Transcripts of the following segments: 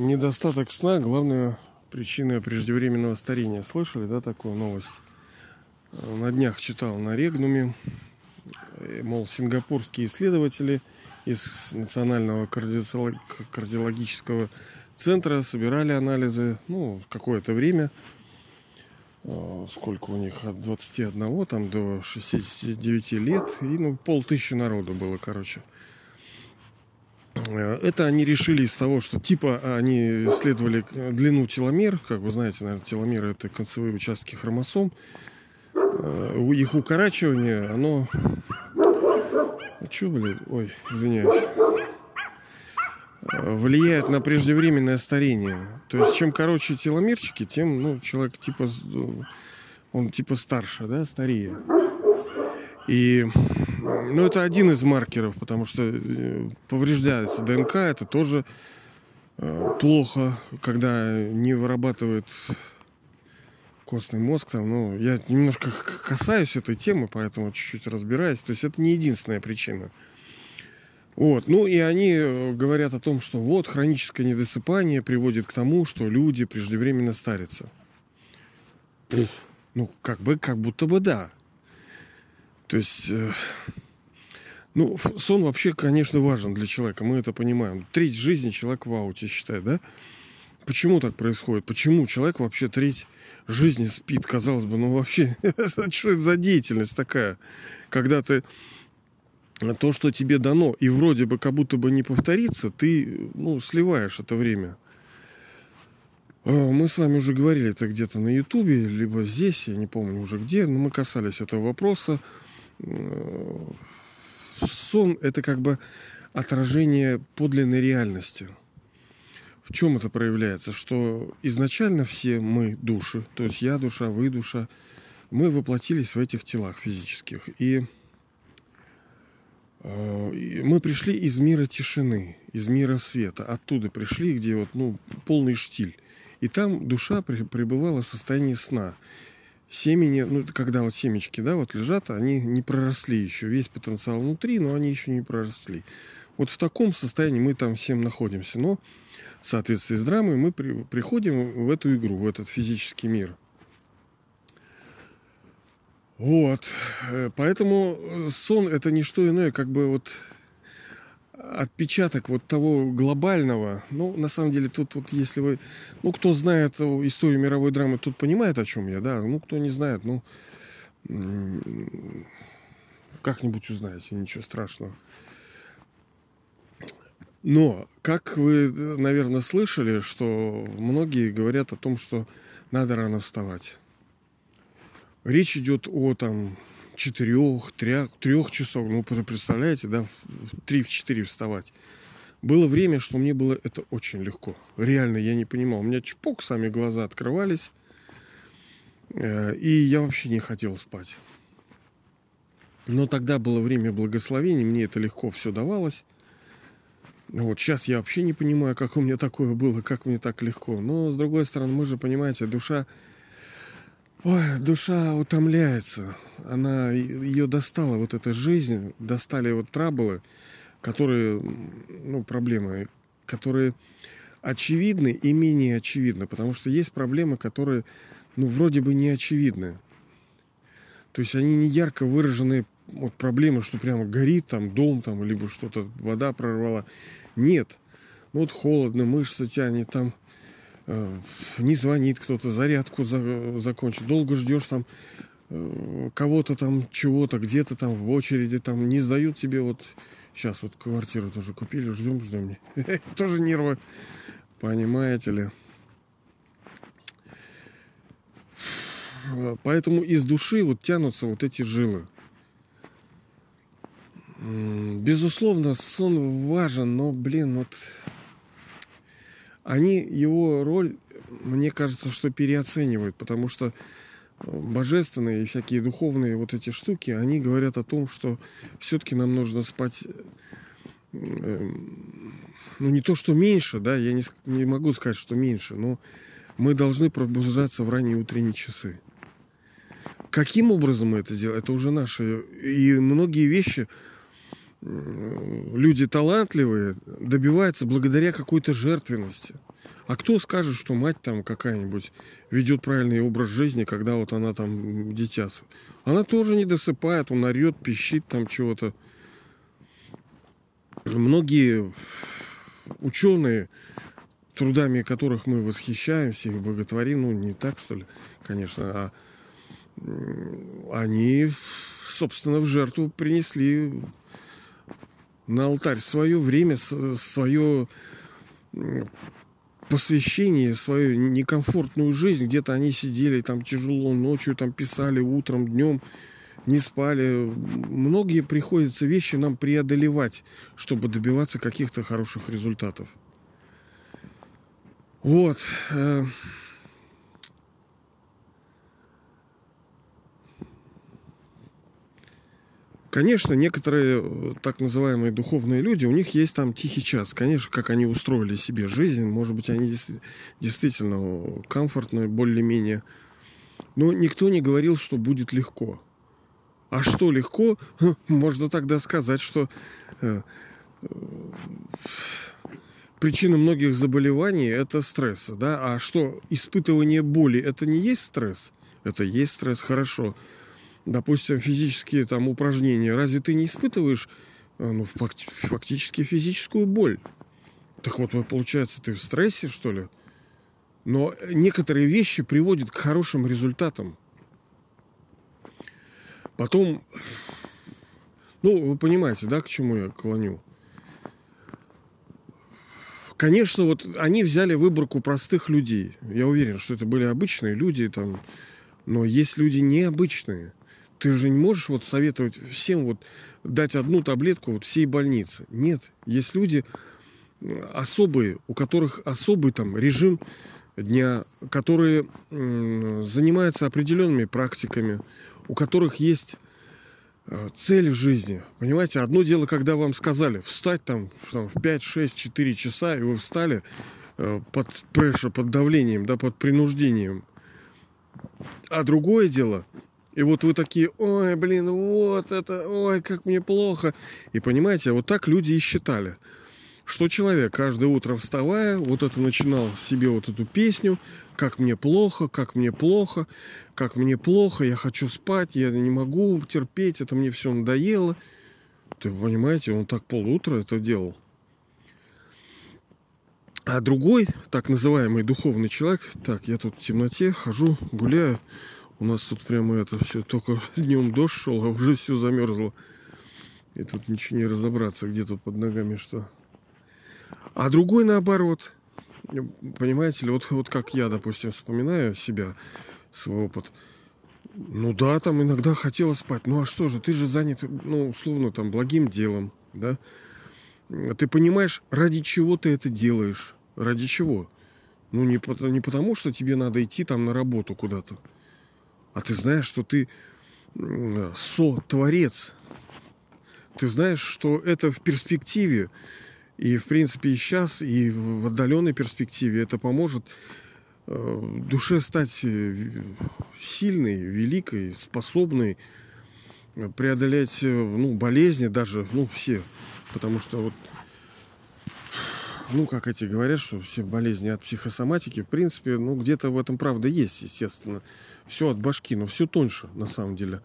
Недостаток сна – главная причина преждевременного старения. Слышали, да, такую новость? На днях читал на Регнуме, э, мол, сингапурские исследователи из Национального кардиологического центра собирали анализы, ну, какое-то время, э, сколько у них, от 21 там, до 69 лет, и, ну, полтысячи народу было, короче. Э, это они решили из того, что типа они исследовали длину теломер, как вы знаете, наверное, теломеры это концевые участки хромосом. Э, их укорачивание, оно... Че, блин? Ой, извиняюсь. Э, влияет на преждевременное старение. То есть, чем короче теломерчики, тем, ну, человек типа... Он типа старше, да, старее. И ну, это один из маркеров, потому что э, повреждается ДНК, это тоже э, плохо, когда не вырабатывает костный мозг. Там, ну, я немножко касаюсь этой темы, поэтому чуть-чуть разбираюсь. То есть это не единственная причина. Вот. Ну и они э, говорят о том, что вот хроническое недосыпание приводит к тому, что люди преждевременно старятся. Ну, как бы, как будто бы да. То есть, э, ну, сон вообще, конечно, важен для человека, мы это понимаем. Треть жизни человек в ауте считает, да? Почему так происходит? Почему человек вообще треть жизни спит, казалось бы, ну вообще, что это за деятельность такая, когда ты то, что тебе дано, и вроде бы как будто бы не повторится, ты, ну, сливаешь это время. А, мы с вами уже говорили это где-то на Ютубе, либо здесь, я не помню уже где, но мы касались этого вопроса. Сон – это как бы отражение подлинной реальности. В чем это проявляется? Что изначально все мы души, то есть я душа, вы душа, мы воплотились в этих телах физических. И э, мы пришли из мира тишины, из мира света. Оттуда пришли, где вот, ну, полный штиль. И там душа пребывала в состоянии сна семени, ну, когда вот семечки, да, вот лежат, они не проросли еще. Весь потенциал внутри, но они еще не проросли. Вот в таком состоянии мы там всем находимся. Но в соответствии с драмой мы при, приходим в эту игру, в этот физический мир. Вот. Э, поэтому сон это не что иное, как бы вот отпечаток вот того глобального. Ну, на самом деле, тут вот если вы... Ну, кто знает историю мировой драмы, тут понимает, о чем я, да. Ну, кто не знает, ну... Как-нибудь узнаете, ничего страшного. Но, как вы, наверное, слышали, что многие говорят о том, что надо рано вставать. Речь идет о там четырех, трех, трех часов. Ну, представляете, да, в три, в четыре вставать. Было время, что мне было это очень легко. Реально, я не понимал. У меня чпок, сами глаза открывались. Э, и я вообще не хотел спать. Но тогда было время благословений, мне это легко все давалось. Вот сейчас я вообще не понимаю, как у меня такое было, как мне так легко. Но, с другой стороны, мы же, понимаете, душа Ой, душа утомляется. Она ее достала, вот эта жизнь, достали вот траблы, которые, ну, проблемы, которые очевидны и менее очевидны, потому что есть проблемы, которые, ну, вроде бы не очевидны. То есть они не ярко выраженные вот проблемы, что прямо горит там дом, там, либо что-то, вода прорвала. Нет. Ну, вот холодно, мышцы тянет, там не звонит кто-то, зарядку за, закончит, долго ждешь там э, кого-то там, чего-то, где-то там в очереди, там не сдают тебе вот сейчас вот квартиру тоже купили, ждем, ждем. Тоже нервы, понимаете ли. Поэтому из души вот тянутся вот эти жилы. Безусловно, сон важен, но, блин, вот они его роль, мне кажется, что переоценивают, потому что э, божественные и всякие духовные вот эти штуки, они говорят о том, что все-таки нам нужно спать, э, ну не то, что меньше, да, я не, не могу сказать, что меньше, но мы должны пробуждаться в ранние утренние часы. Каким образом мы это сделаем, это уже наши. И многие вещи люди талантливые добиваются благодаря какой-то жертвенности. А кто скажет, что мать там какая-нибудь ведет правильный образ жизни, когда вот она там дитя? Она тоже не досыпает, он орет, пищит там чего-то. Многие ученые, трудами которых мы восхищаемся и боготворим, ну не так, что ли, конечно, а они, собственно, в жертву принесли на алтарь свое время, свое посвящение, свою некомфортную жизнь. Где-то они сидели там тяжело, ночью там писали, утром, днем не спали. Многие приходится вещи нам преодолевать, чтобы добиваться каких-то хороших результатов. Вот. Конечно, некоторые э, так называемые духовные люди, у них есть там тихий час. Конечно, как они устроили себе жизнь, может быть, они действительно комфортно, более-менее. Но никто не говорил, что будет легко. А что легко, можно тогда сказать, что э, э, причина многих заболеваний это стресс, да? А что испытывание боли это не есть стресс? Это есть стресс, хорошо допустим, физические там упражнения, разве ты не испытываешь э, ну, фактически физическую боль? Так вот, получается, ты в стрессе, что ли? Но некоторые вещи приводят к хорошим результатам. Потом, ну, вы понимаете, да, к чему я клоню? Конечно, вот они взяли выборку простых людей. Я уверен, что это были обычные люди, там, но есть люди необычные – ты же не можешь вот советовать всем вот дать одну таблетку вот всей больнице. Нет, есть люди особые, у которых особый там режим дня, которые занимаются определенными практиками, у которых есть э, цель в жизни. Понимаете, одно дело, когда вам сказали встать там, там в 5, 6, 4 часа, и вы встали э, под прессure, под давлением, да, под принуждением. А другое дело, и вот вы такие, ой, блин, вот это, ой, как мне плохо. И понимаете, вот так люди и считали, что человек каждое утро вставая, вот это начинал себе вот эту песню, как мне плохо, как мне плохо, как мне плохо, я хочу спать, я не могу терпеть, это мне все надоело. Ты понимаете, он так полутра это делал. А другой, так называемый духовный человек, так, я тут в темноте хожу, гуляю, у нас тут прямо это все, только днем дождь шел, а уже все замерзло. И тут ничего не разобраться, где тут под ногами что. А другой наоборот. Понимаете ли, вот, вот как я, допустим, вспоминаю себя, свой опыт. Ну да, там иногда хотела спать. Ну а что же, ты же занят, ну, условно, там, благим делом, да? Ты понимаешь, ради чего ты это делаешь? Ради чего? Ну, не, не потому, что тебе надо идти там на работу куда-то а ты знаешь, что ты со-творец. Ты знаешь, что это в перспективе, и в принципе и сейчас, и в отдаленной перспективе это поможет э, душе стать э, сильной, великой, способной преодолеть э, ну, болезни даже, ну, все. Потому что вот ну, как эти говорят, что все болезни от психосоматики, в принципе, ну, где-то в этом правда есть, естественно. Все от башки, но все тоньше, на самом деле.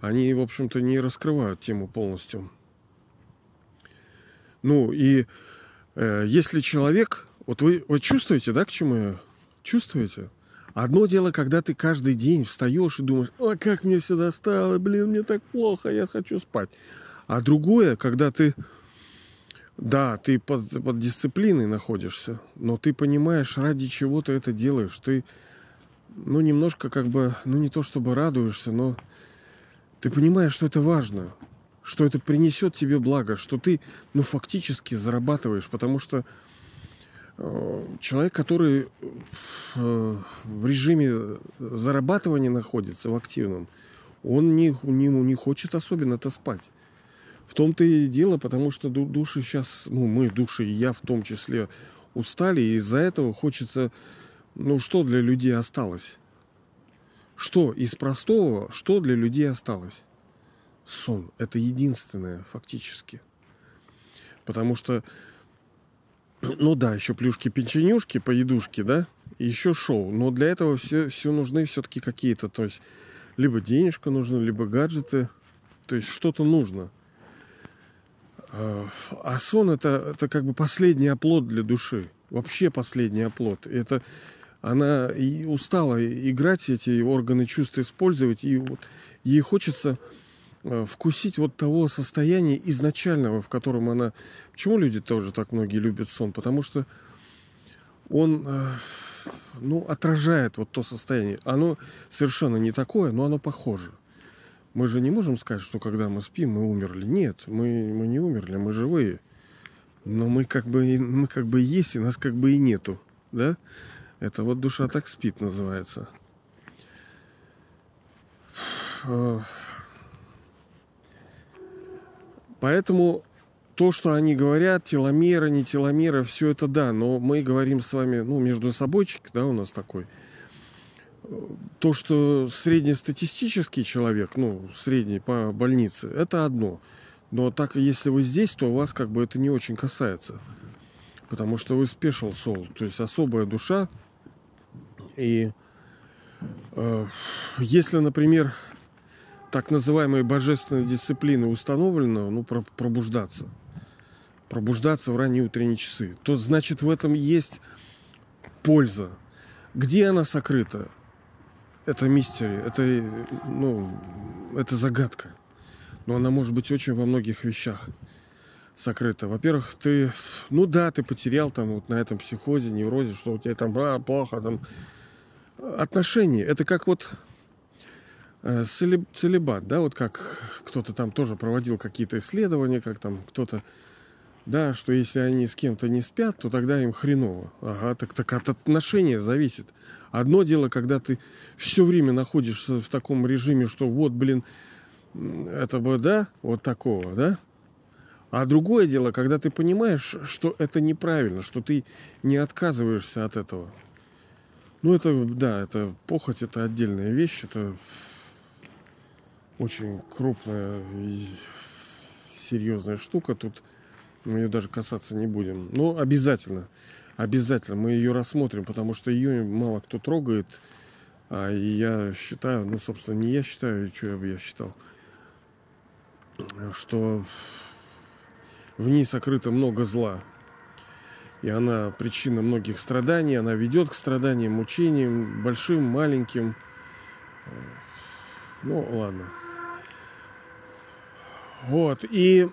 Они, в общем-то, не раскрывают тему полностью. Ну, и э, если человек... Вот вы, вы чувствуете, да, к чему я? Чувствуете? Одно дело, когда ты каждый день встаешь и думаешь, ой, как мне все достало, блин, мне так плохо, я хочу спать. А другое, когда ты да, ты под, под дисциплиной находишься, но ты понимаешь, ради чего ты это делаешь. Ты, ну, немножко как бы, ну, не то чтобы радуешься, но ты понимаешь, что это важно, что это принесет тебе благо, что ты, ну, фактически зарабатываешь, потому что э, человек, который э, в режиме зарабатывания находится, в активном, он не, не, не хочет особенно это спать. В том-то и дело, потому что души сейчас, ну, мы души, и я в том числе, устали, и из-за этого хочется, ну, что для людей осталось? Что из простого, что для людей осталось? Сон. Это единственное, фактически. Потому что Ну да, еще плюшки-печенюшки, поедушки, да, еще шоу. Но для этого все, все нужны все-таки какие-то, то есть либо денежка нужна, либо гаджеты, то есть что-то нужно. А, сон это, это как бы последний оплот для души. Вообще последний оплот. Это она и устала играть эти органы чувств использовать, и вот ей хочется э, вкусить вот того состояния изначального, в котором она... Почему люди тоже так многие любят сон? Потому что он, э, ну, отражает вот то состояние. Оно совершенно не такое, но оно похоже. Мы же не можем сказать, что когда мы спим, мы умерли. Нет, мы, мы не умерли, мы живые. Но мы как бы, мы как бы есть, и нас как бы и нету. Да? Это вот душа так спит называется. Поэтому то, что они говорят, теломеры, не теломеры, все это да, но мы говорим с вами, ну, между собойчик, да, у нас такой. То, что среднестатистический человек, ну, средний по больнице, это одно. Но так, если вы здесь, то вас как бы это не очень касается. Потому что вы special soul, то есть особая душа, и э, если, например, так называемые божественные дисциплины установлена, ну, про пробуждаться, пробуждаться в ранние утренние часы, то значит в этом есть польза. Где она сокрыта? Это мистери, это, ну, это загадка. Но она может быть очень во многих вещах сокрыта. Во-первых, ты, ну да, ты потерял там вот на этом психозе, неврозе, что у тебя там а, плохо, там отношения. Это как вот э, целебат, да, вот как кто-то там тоже проводил какие-то исследования, как там кто-то, да, что если они с кем-то не спят, то тогда им хреново. Ага, так, так от отношения зависит. Одно дело, когда ты все время находишься в таком режиме, что вот, блин, это бы, да, вот такого, да, а другое дело, когда ты понимаешь, что это неправильно, что ты не отказываешься от этого. Ну, это, да, это похоть, это отдельная вещь, это очень крупная и серьезная штука. Тут мы ее даже касаться не будем. Но обязательно, обязательно мы ее рассмотрим, потому что ее мало кто трогает. А я считаю, ну, собственно, не я считаю, что я бы я считал, что в ней сокрыто много зла и она причина многих страданий, она ведет к страданиям, мучениям, большим, маленьким. Ну, ладно. Вот, и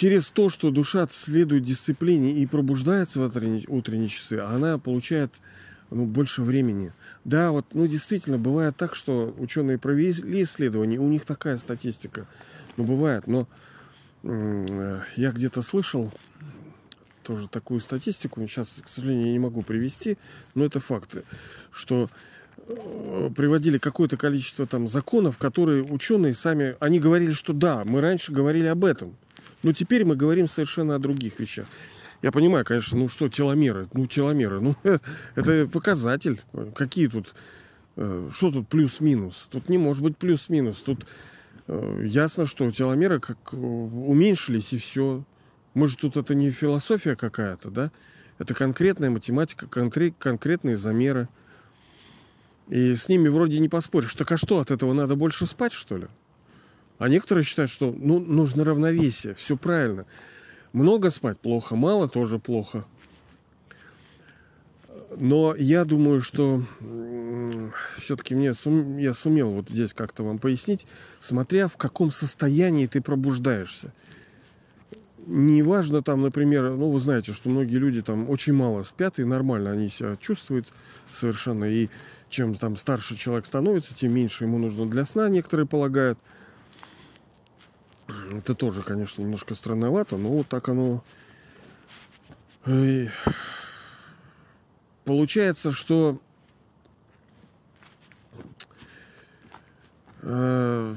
через то, что душа следует дисциплине и пробуждается в утренние, утренние часы, она получает ну, больше времени. Да, вот, ну, действительно, бывает так, что ученые провели исследования, у них такая статистика. Ну, бывает, но я где-то слышал тоже такую статистику, сейчас, к сожалению, я не могу привести, но это факты, что э, приводили какое-то количество там законов, которые ученые сами, они говорили, что да, мы раньше говорили об этом, но теперь мы говорим совершенно о других вещах. Я понимаю, конечно, ну что теломеры, ну теломеры, ну это показатель. Какие тут, э, что тут плюс-минус? Тут не может быть плюс-минус. Тут Э, ясно, что теломеры как э, уменьшились и все. Может, тут это не философия какая-то, да? Это конкретная математика, конкретные замеры. И с ними вроде не поспоришь. Так а что, от этого надо больше спать, что ли? А некоторые считают, что ну, нужно равновесие, все правильно. Много спать плохо, мало тоже плохо. Но я думаю, что все-таки мне сум, я сумел вот здесь как-то вам пояснить, смотря в каком состоянии ты пробуждаешься. Неважно там, например, ну вы знаете, что многие люди там очень мало спят и нормально они себя чувствуют совершенно. И чем там старше человек становится, тем меньше ему нужно для сна, некоторые полагают. Это тоже, конечно, немножко странновато, но вот так оно получается, что э,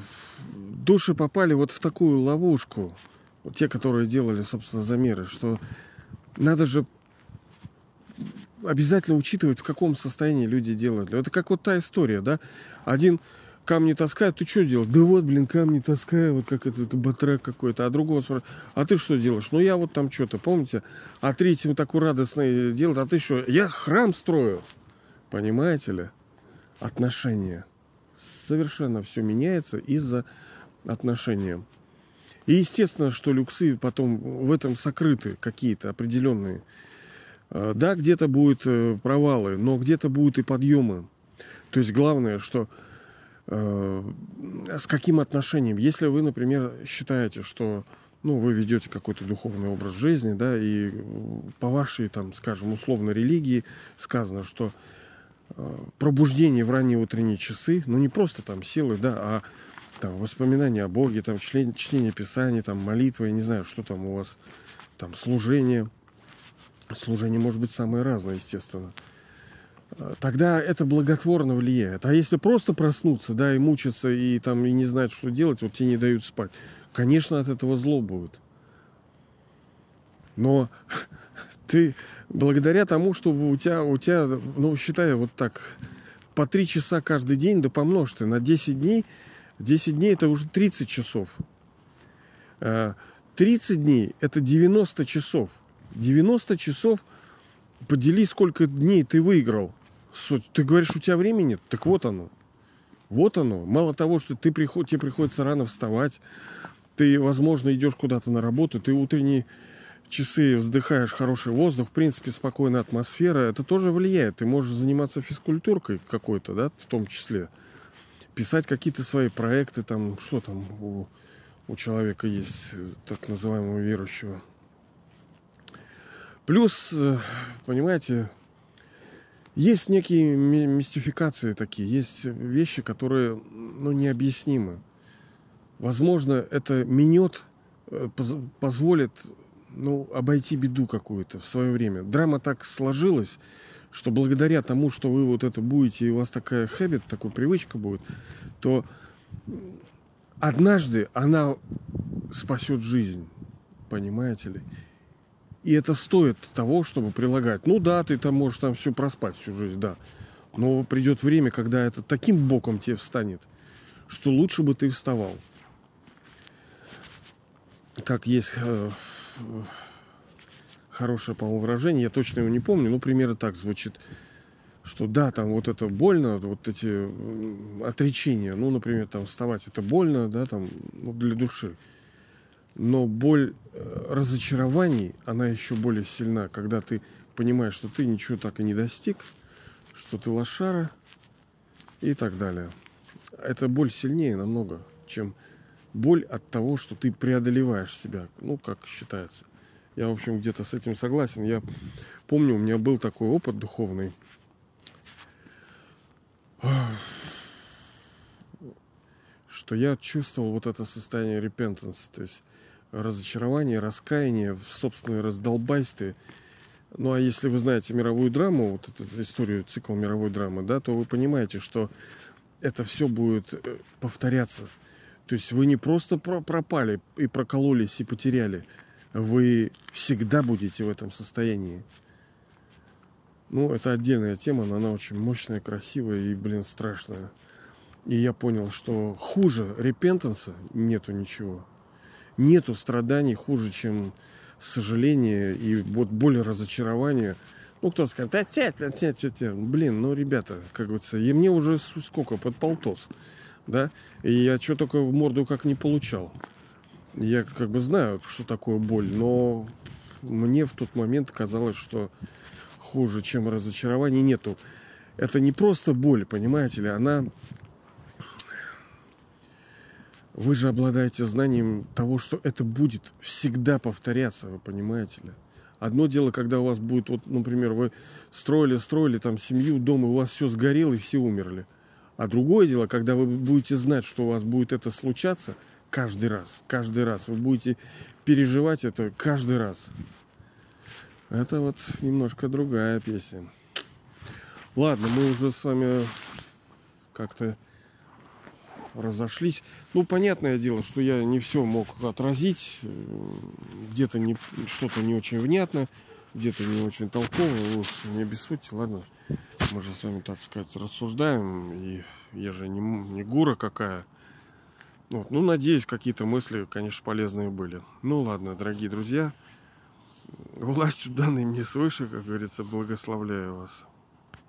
души попали вот в такую ловушку, вот те, которые делали, собственно, замеры, что надо же обязательно учитывать, в каком состоянии люди делают. Это как вот та история, да? Один камни таскают, ты что делаешь? Да вот, блин, камни таскаю, вот как этот батрак какой-то. А другого спрашивают, а ты что делаешь? Ну, я вот там что-то, помните? А третьим такой радостный делает, а ты что? Я храм строю. Понимаете ли? Отношения. Совершенно все меняется из-за отношения. И естественно, что люксы потом в этом сокрыты какие-то определенные. А, да, где-то будут э, провалы, но где-то будут и подъемы. То есть главное, что с каким отношением. Если вы, например, считаете, что ну, вы ведете какой-то духовный образ жизни, да, и по вашей, там, скажем, условно религии сказано, что э, пробуждение в ранние утренние часы, ну, не просто там силы, да, а там воспоминания о Боге, там член, чтение Писания, там молитва, я не знаю, что там у вас, там служение. Служение может быть самое разное, естественно тогда это благотворно влияет. А если просто проснуться, да, и мучиться, и там и не знать, что делать, вот тебе не дают спать, конечно, от этого зло будет. Но ты благодаря тому, чтобы у тебя, у тебя, ну, считай, вот так, по три часа каждый день, да помножь ты на 10 дней, 10 дней это уже 30 часов. 30 а, дней это 90 часов. 90 часов подели, сколько дней ты выиграл. Ты говоришь, у тебя времени? Так вот оно. Вот оно. Мало того, что ты приход, тебе приходится рано вставать, ты, возможно, идешь куда-то на работу, ты утренние часы вздыхаешь хороший воздух, в принципе, спокойная атмосфера, это тоже влияет. Ты можешь заниматься физкультуркой какой-то, да, в том числе. Писать какие-то свои проекты, там, что там у, у человека есть, так называемого верующего. Плюс, э, понимаете, есть некие мистификации такие, есть вещи, которые ну, необъяснимы. Возможно, это минет э, позволит ну, обойти беду какую-то в свое время. Драма так сложилась, что благодаря тому, что вы вот это будете, и у вас такая хэбит, такая привычка будет, то однажды она спасет жизнь, понимаете ли? И это стоит того, чтобы прилагать. Ну да, ты там можешь там все проспать всю жизнь, да. Но придет время, когда это таким боком тебе встанет, что лучше бы ты вставал. Как есть э, хорошее, по-моему, выражение, я точно его не помню, но примерно так звучит, что да, там вот это больно, вот эти отречения, ну, например, там вставать это больно, да, там, ну, для души. Но боль э, разочарований, она еще более сильна, когда ты понимаешь, что ты ничего так и не достиг, что ты лошара и так далее. Эта боль сильнее намного, чем боль от того, что ты преодолеваешь себя, ну, как считается. Я, в общем, где-то с этим согласен. Я помню, у меня был такой опыт духовный. Что я чувствовал вот это состояние repentance, то есть разочарование, раскаяние в собственной раздолбайстве. Ну а если вы знаете мировую драму, вот эту историю, цикл мировой драмы, да, то вы понимаете, что это все будет э, повторяться. То есть вы не просто пропали и прокололись и потеряли, вы всегда будете в этом состоянии. Ну, это отдельная тема, но она очень мощная, красивая и, блин, страшная. И я понял, что хуже репентанса нету ничего нету страданий хуже, чем сожаление и вот боль разочарования. Ну, кто-то скажет, да, тя, тя, тя, тя, тя. блин, ну, ребята, как говорится, и мне уже сколько, под полтос, да, и я что только в морду как не получал. Я как бы знаю, что такое боль, но мне в тот момент казалось, что хуже, чем разочарование, нету. Это не просто боль, понимаете ли, она вы же обладаете знанием того, что это будет всегда повторяться, вы понимаете ли? Одно дело, когда у вас будет, вот, например, вы строили, строили там семью, дом, и у вас все сгорело, и все умерли. А другое дело, когда вы будете знать, что у вас будет это случаться каждый раз, каждый раз. Вы будете переживать это каждый раз. Это вот немножко другая песня. Ладно, мы уже с вами как-то разошлись. Ну, понятное дело, что я не все мог отразить, э, где-то не, что-то не очень внятно. где-то не очень толково, уж не обессудьте, ладно? Мы же с вами, так сказать, рассуждаем, и я же не, не гура какая. Вот. Ну, надеюсь, какие-то мысли, конечно, полезные были. Ну, ладно, дорогие друзья, властью данной мне свыше, как говорится, благословляю вас.